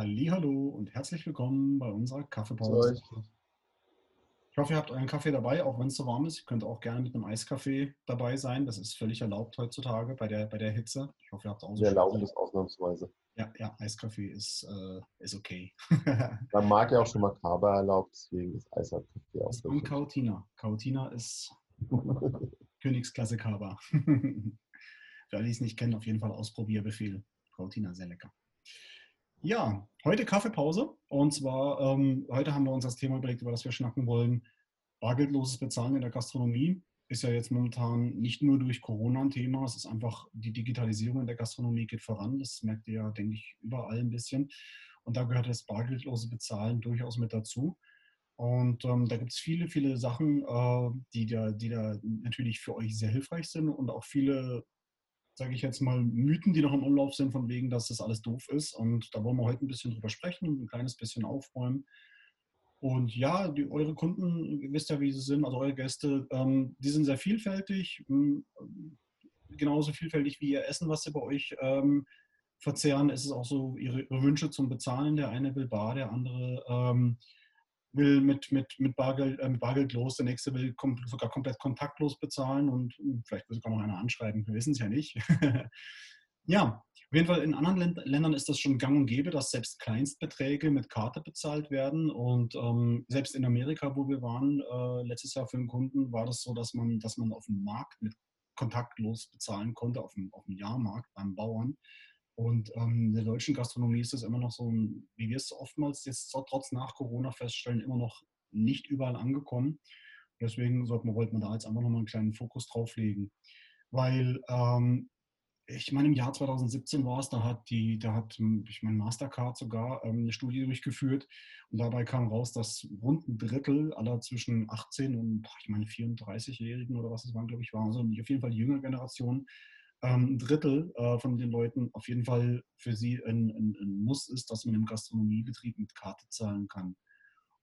Hallo und herzlich willkommen bei unserer Kaffeepause. Ich hoffe, ihr habt euren Kaffee dabei, auch wenn es so warm ist. Ihr könnt auch gerne mit einem Eiskaffee dabei sein. Das ist völlig erlaubt heutzutage bei der, bei der Hitze. Ich hoffe, ihr habt auch so Wir erlauben das ausnahmsweise. Ja, ja, Eiskaffee ist, äh, ist okay. Man mag ja auch schon mal Kaba erlaubt, deswegen ist Eiskaffee auch. Und Kautina. Kautina ist Königsklasse Kaba. Für alle, die es nicht kennen, auf jeden Fall Ausprobierbefehl. Kautina, sehr lecker. Ja, heute Kaffeepause. Und zwar, ähm, heute haben wir uns das Thema überlegt, über das wir schnacken wollen. Bargeldloses Bezahlen in der Gastronomie ist ja jetzt momentan nicht nur durch Corona ein Thema, es ist einfach die Digitalisierung in der Gastronomie geht voran. Das merkt ihr ja, denke ich, überall ein bisschen. Und da gehört das bargeldlose Bezahlen durchaus mit dazu. Und ähm, da gibt es viele, viele Sachen, äh, die, da, die da natürlich für euch sehr hilfreich sind und auch viele sage ich jetzt mal, Mythen, die noch im Umlauf sind, von wegen, dass das alles doof ist. Und da wollen wir heute ein bisschen drüber sprechen und ein kleines bisschen aufräumen. Und ja, die, eure Kunden, ihr wisst ja, wie sie sind, also eure Gäste, ähm, die sind sehr vielfältig, hm, genauso vielfältig wie ihr Essen, was sie bei euch ähm, verzehren. Es ist auch so ihre, ihre, Wünsche zum Bezahlen. Der eine will bar, der andere ähm, will mit, mit, mit, Bargeld, äh, Bargeld los, der nächste will kom sogar komplett kontaktlos bezahlen und hm, vielleicht will sogar noch einer anschreiben, wir wissen es ja nicht. ja, auf jeden Fall in anderen Ländern ist das schon gang und gäbe, dass selbst Kleinstbeträge mit Karte bezahlt werden und ähm, selbst in Amerika, wo wir waren, äh, letztes Jahr für einen Kunden, war das so, dass man, dass man auf dem Markt mit kontaktlos bezahlen konnte, auf dem, auf dem Jahrmarkt beim Bauern. Und ähm, in der deutschen Gastronomie ist es immer noch so, wie wir es oftmals jetzt trotz nach Corona feststellen, immer noch nicht überall angekommen. Deswegen sollte man, wollte man da jetzt einfach nochmal einen kleinen Fokus drauf legen. Weil ähm, ich meine, im Jahr 2017 war es, da hat die, da hat, ich meine, Mastercard sogar ähm, eine Studie durchgeführt und dabei kam raus, dass rund ein Drittel aller zwischen 18 und, ich meine, 34-Jährigen oder was es waren, glaube ich, waren, also auf jeden Fall die jüngere Generation, ähm, ein Drittel äh, von den Leuten auf jeden Fall für sie ein, ein, ein, Muss ist, dass man im Gastronomiebetrieb mit Karte zahlen kann.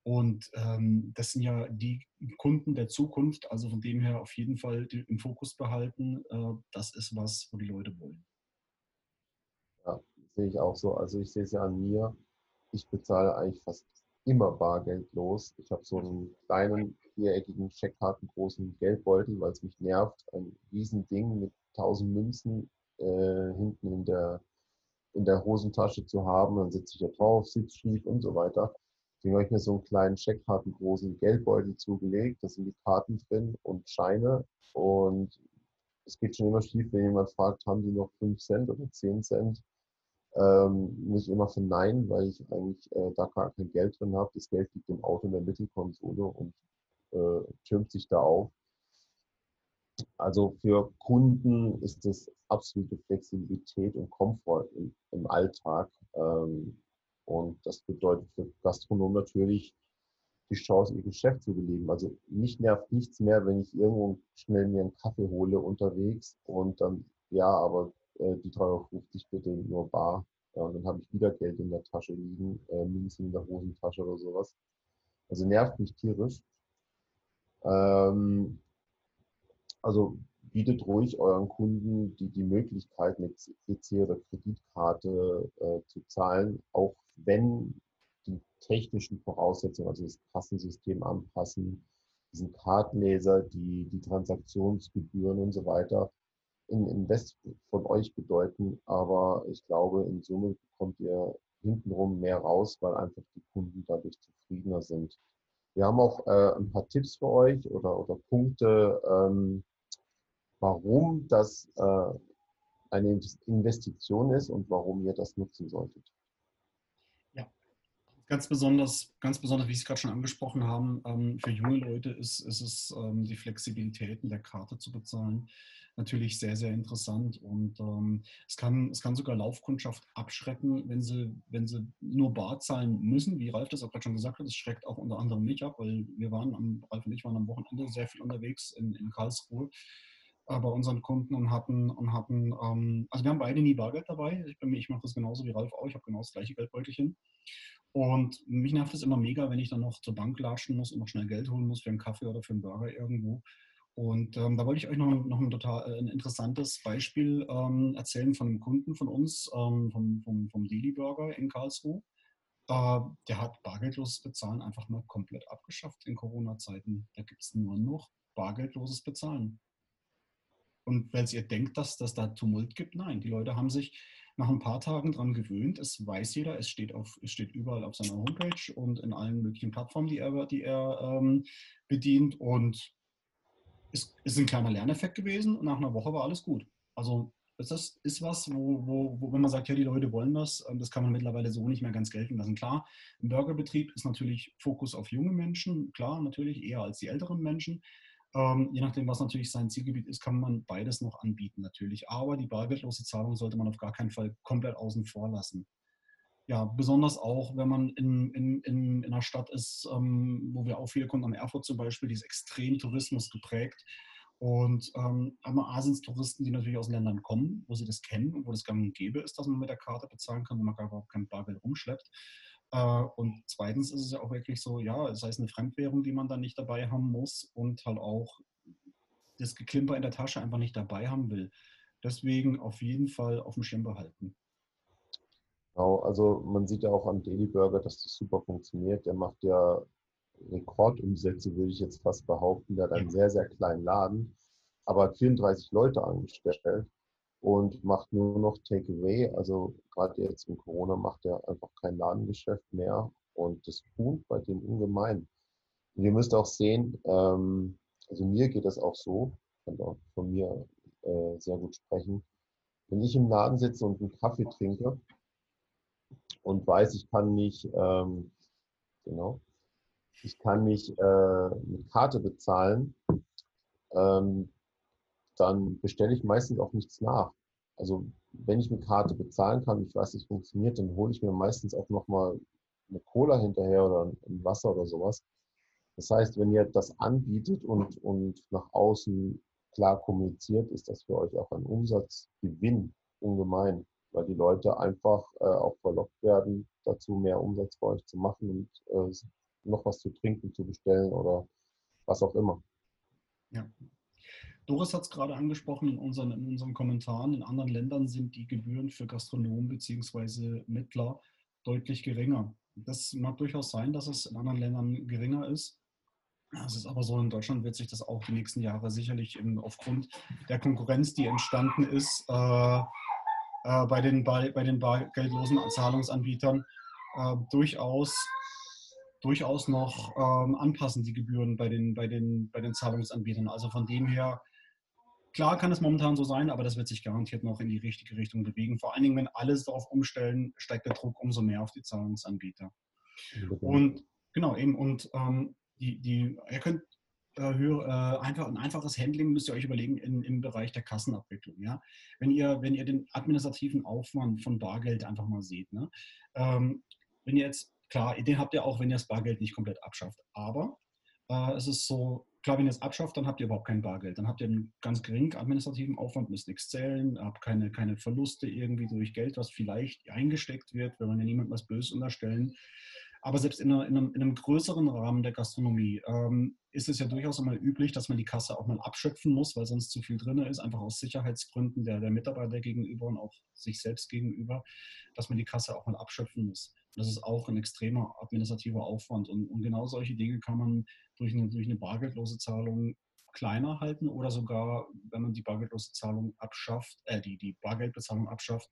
Und ähm, das sind ja die Kunden der Zukunft, also von dem her auf jeden Fall im Fokus behalten. Äh, das ist was, wo die Leute wollen. Ja, sehe ich auch so. Also ich sehe es ja an mir. Ich bezahle eigentlich fast immer bargeldlos. Ich habe so einen kleinen viereckigen Scheckkartengroßen Geldbeutel, weil es mich nervt. Ein Riesending mit 1000 Münzen äh, hinten in der, in der Hosentasche zu haben. Dann sitze ich da drauf, sitze schief und so weiter. Deswegen habe ich mir so einen kleinen Scheckkartengroßen Geldbeutel zugelegt. Da sind die Karten drin und Scheine. Und es geht schon immer schief, wenn jemand fragt, haben die noch 5 Cent oder 10 Cent? Ähm, muss ich immer verneinen, weil ich eigentlich äh, da gar kein Geld drin habe. Das Geld liegt im Auto in der Mittelkonsole und äh, türmt sich da auf. Also für Kunden ist es absolute Flexibilität und Komfort im, im Alltag. Ähm, und das bedeutet für Gastronomen natürlich die Chance, ihr Geschäft zu beleben. Also mich nervt nichts mehr, wenn ich irgendwo schnell mir einen Kaffee hole unterwegs und dann, ja, aber die 3,50 Euro bitte nur bar. Ja, und dann habe ich wieder Geld in der Tasche liegen, äh, Münzen in der Hosentasche oder sowas. Also nervt mich tierisch. Ähm, also bietet ruhig euren Kunden die, die Möglichkeit, mit EC oder Kreditkarte äh, zu zahlen, auch wenn die technischen Voraussetzungen, also das Kassensystem anpassen, diesen Kartenleser, die, die Transaktionsgebühren und so weiter, in Invest von euch bedeuten. Aber ich glaube, in Summe bekommt ihr hintenrum mehr raus, weil einfach die Kunden dadurch zufriedener sind. Wir haben auch äh, ein paar Tipps für euch oder, oder Punkte, ähm, warum das äh, eine Investition ist und warum ihr das nutzen solltet. Ja, ganz besonders, ganz besonders, wie Sie es gerade schon angesprochen haben, ähm, für junge Leute ist, ist es ähm, die Flexibilität in der Karte zu bezahlen natürlich sehr, sehr interessant. Und ähm, es, kann, es kann sogar Laufkundschaft abschrecken, wenn sie, wenn sie nur bar zahlen müssen. Wie Ralf das auch gerade schon gesagt hat, das schreckt auch unter anderem mich ab, weil wir waren, am, Ralf und ich waren am Wochenende sehr viel unterwegs in, in Karlsruhe bei unseren Kunden und hatten, und hatten ähm, also wir haben beide nie Bargeld dabei. Ich, ich mache das genauso wie Ralf auch. Ich habe genau das gleiche Geldbeutelchen. Und mich nervt es immer mega, wenn ich dann noch zur Bank latschen muss und noch schnell Geld holen muss für einen Kaffee oder für einen Burger irgendwo. Und ähm, da wollte ich euch noch, noch ein total äh, ein interessantes Beispiel ähm, erzählen von einem Kunden von uns, ähm, vom, vom, vom Daily Burger in Karlsruhe. äh, der hat bargeldloses Bezahlen einfach mal komplett abgeschafft in Corona-Zeiten. Da gibt es nur noch bargeldloses Bezahlen. Und weil ihr denkt, dass das da Tumult gibt, nein, die Leute haben sich nach ein paar Tagen daran gewöhnt. Es weiß jeder, es steht, auf, es steht überall auf seiner Homepage und in allen möglichen Plattformen, die er, die er ähm, bedient. Und es ist ein kleiner Lerneffekt gewesen und nach einer Woche war alles gut. Also das ist was, wo, wo, wo, wenn man sagt, ja, die Leute wollen das, ähm, das kann man mittlerweile so nicht mehr ganz gelten lassen. Klar, ein Burgerbetrieb ist natürlich Fokus auf junge Menschen, klar, natürlich eher als die älteren Menschen. Ähm, je nachdem, was natürlich sein Zielgebiet ist, kann man beides noch anbieten natürlich. Aber die bargeldlose Zahlung sollte man auf gar keinen Fall komplett außen vor lassen. Ja, besonders auch, wenn man in, in, in, in einer Stadt ist, ähm, wo wir auch viele Kunden am Erfurt zum Beispiel, die ist extrem Tourismus geprägt. Und ähm, einmal A sind es Touristen, die natürlich aus Ländern kommen, wo sie das kennen und wo das gang und gäbe ist, dass man mit der Karte bezahlen kann, wo man gar überhaupt kein Bargeld rumschleppt. Äh, und zweitens ist es ja auch wirklich so, ja, das heißt eine Fremdwährung, die man dann nicht dabei haben muss und halt auch das Geklimper in der Tasche einfach nicht dabei haben will. Deswegen auf jeden Fall auf dem Schirm behalten. Genau, also man sieht ja auch an Daily Burger, dass das super funktioniert. Der macht ja Rekordumsätze, würde ich jetzt fast behaupten. Der hat einen sehr, sehr kleinen Laden, aber hat 34 Leute angestellt und macht nur noch Takeaway. Also gerade jetzt in Corona macht er einfach kein Ladengeschäft mehr und das tut bei dem ungemein. Und ihr müsst auch sehen, ähm, also mir geht das auch so, kann auch von mir äh, sehr gut sprechen. Wenn ich im Laden sitze und einen Kaffee trinke und weiß, ich kann nicht, ähm, genau, ich kann nicht äh, mit Karte bezahlen, ähm, dann bestelle ich meistens auch nichts nach. Also wenn ich mit Karte bezahlen kann, ich weiß, es funktioniert, dann hole ich mir meistens auch nochmal eine Cola hinterher oder ein Wasser oder sowas. Das heißt, wenn ihr das anbietet und, und nach außen klar kommuniziert, ist das für euch auch ein Umsatzgewinn ungemein, weil die Leute einfach äh, auch verlockt werden, dazu mehr Umsatz bei euch zu machen und äh, noch was zu trinken zu bestellen oder was auch immer. Ja. Doris hat es gerade angesprochen in unseren, in unseren Kommentaren. In anderen Ländern sind die Gebühren für Gastronomen bzw. Mittler deutlich geringer. Das mag durchaus sein, dass es in anderen Ländern geringer ist. Es ist aber so, in Deutschland wird sich das auch die nächsten Jahre sicherlich im, aufgrund der Konkurrenz, die entstanden ist, äh, äh, bei, den, bei, bei den bargeldlosen Zahlungsanbietern äh, durchaus durchaus noch ähm, anpassen, die Gebühren bei den, bei, den, bei den Zahlungsanbietern. Also von dem her, klar kann es momentan so sein, aber das wird sich garantiert noch in die richtige Richtung bewegen. Vor allen Dingen, wenn alles darauf umstellen, steigt der Druck umso mehr auf die Zahlungsanbieter. Und genau, eben, und ähm, die, die, ihr könnt höher, äh, einfach ein einfaches Handling müsst ihr euch überlegen in, im Bereich der Kassenabwicklung. Ja? Wenn, ihr, wenn ihr den administrativen Aufwand von Bargeld einfach mal seht, ne? Ähm, wenn ihr jetzt Klar, den habt ihr auch, wenn ihr das Bargeld nicht komplett abschafft. Aber äh, es ist so, klar, wenn ihr es abschafft, dann habt ihr überhaupt kein Bargeld. Dann habt ihr einen ganz geringen administrativen Aufwand, müsst nichts zählen, habt keine, keine Verluste irgendwie durch Geld, was vielleicht eingesteckt wird, wenn man ja niemandem was Böses unterstellen. Aber selbst in, einer, in, einem, in einem, größeren Rahmen der Gastronomie ähm, ist es ja durchaus einmal üblich, dass man die Kasse auch mal abschöpfen muss, weil sonst zu viel drin ist, einfach aus Sicherheitsgründen der, der Mitarbeiter gegenüber und auch sich selbst gegenüber, dass man die Kasse auch mal abschöpfen muss. Das ist auch ein extremer administrativer Aufwand. Und, und genau solche Dinge kann man durch eine, durch eine bargeldlose Zahlung kleiner halten oder sogar, wenn man die bargeldlose Zahlung abschafft, äh, die, die Bargeldbezahlung abschafft,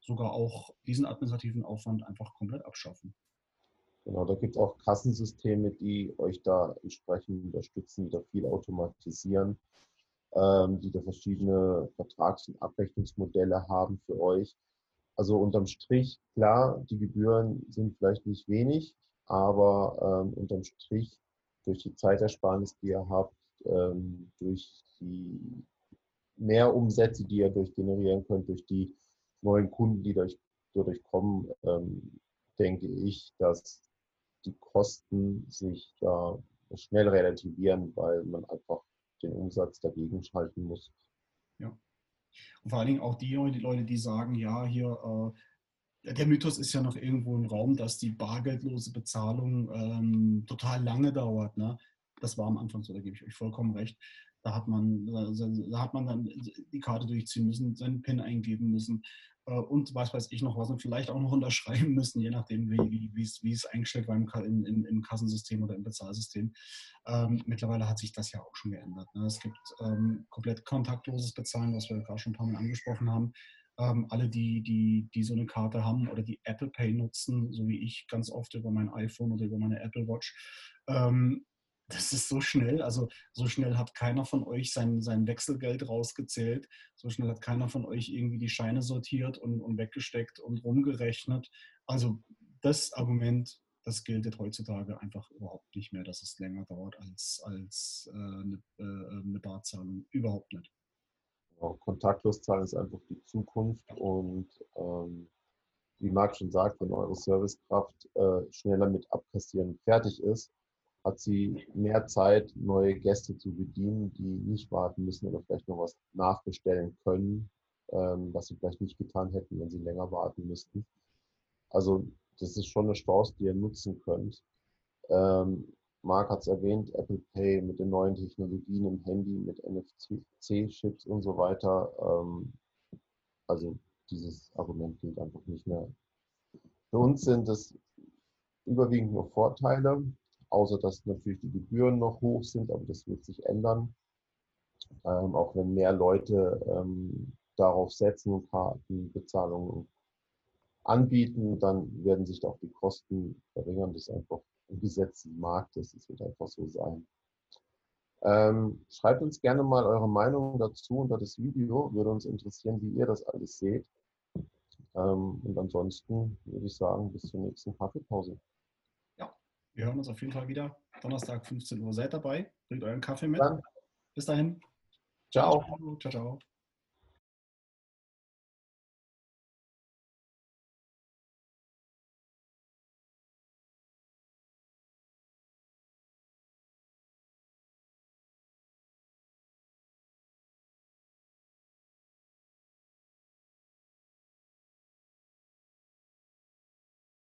sogar auch diesen administrativen Aufwand einfach komplett abschaffen. Genau, da gibt es auch Kassensysteme, die euch da entsprechend unterstützen, die da viel automatisieren, ähm, die da verschiedene Vertrags- und Abrechnungsmodelle haben für euch. Also unterm Strich, klar, die Gebühren sind vielleicht nicht wenig, aber ähm, unterm Strich durch die Zeitersparnis, die ihr habt, ähm, durch die Mehrumsätze, die ihr durch generieren könnt, durch die neuen Kunden, die dadurch, dadurch kommen, ähm, denke ich, dass die Kosten sich da schnell relativieren, weil man einfach den Umsatz dagegen schalten muss. Ja. Und vor allen Dingen auch die, Leute, die sagen, ja, hier, äh, der Mythos ist ja noch irgendwo im Raum, dass die bargeldlose Bezahlung ähm, total lange dauert. Ne? Das war am Anfang so, da gebe ich euch vollkommen recht. Da hat man, da hat man dann die Karte durchziehen müssen, seinen PIN eingeben müssen äh, und was weiß ich noch was und vielleicht auch noch unterschreiben müssen, je nachdem, wie, wie, wie es eingestellt war im, im, im, Kassensystem oder im Bezahlsystem. Ähm, mittlerweile hat sich das ja auch schon geändert. Ne? Es gibt ähm, komplett kontaktloses Bezahlen, was wir gerade schon ein paar Mal angesprochen haben. Ähm, alle, die, die, die so eine Karte haben oder die Apple Pay nutzen, so wie ich ganz oft über mein iPhone oder über meine Apple Watch, ähm, das ist so schnell. Also so schnell hat keiner von euch sein, sein Wechselgeld rausgezählt. So schnell hat keiner von euch irgendwie die Scheine sortiert und, und weggesteckt und rumgerechnet. Also das Argument, das gilt heutzutage einfach überhaupt nicht mehr, dass es länger dauert als, als äh, eine, äh, eine Barzahlung. Überhaupt nicht. Genau, kontaktlos zahlen ist einfach die Zukunft und ähm, wie Marc schon sagt, wenn eure Servicekraft äh, schneller mit Abkassieren fertig ist, hat sie mehr Zeit, neue Gäste zu bedienen, die nicht warten müssen oder vielleicht noch was nachbestellen können, ähm, was sie vielleicht nicht getan hätten, wenn sie länger warten müssten. Also das ist schon eine Chance, die ihr nutzen könnt. Ähm, Marc hat es erwähnt, Apple Pay mit den neuen Technologien im Handy, mit NFC-Chips und so weiter. Ähm, also dieses Argument gilt einfach nicht mehr. Für uns sind es überwiegend nur Vorteile außer dass natürlich die Gebühren noch hoch sind, aber das wird sich ändern. Ähm, auch wenn mehr Leute ähm, darauf setzen, Kartenbezahlungen anbieten, dann werden sich auch die Kosten verringern. Das ist einfach im Markt, das wird einfach so sein. Ähm, schreibt uns gerne mal eure Meinung dazu unter das Video. Würde uns interessieren, wie ihr das alles seht. Ähm, und ansonsten würde ich sagen, bis zur nächsten Kaffeepause. Wir hören uns auf jeden Fall wieder. Donnerstag 15 Uhr. Seid dabei. Bringt euren Kaffee mit. Bis dahin. Ciao. Ciao, ciao.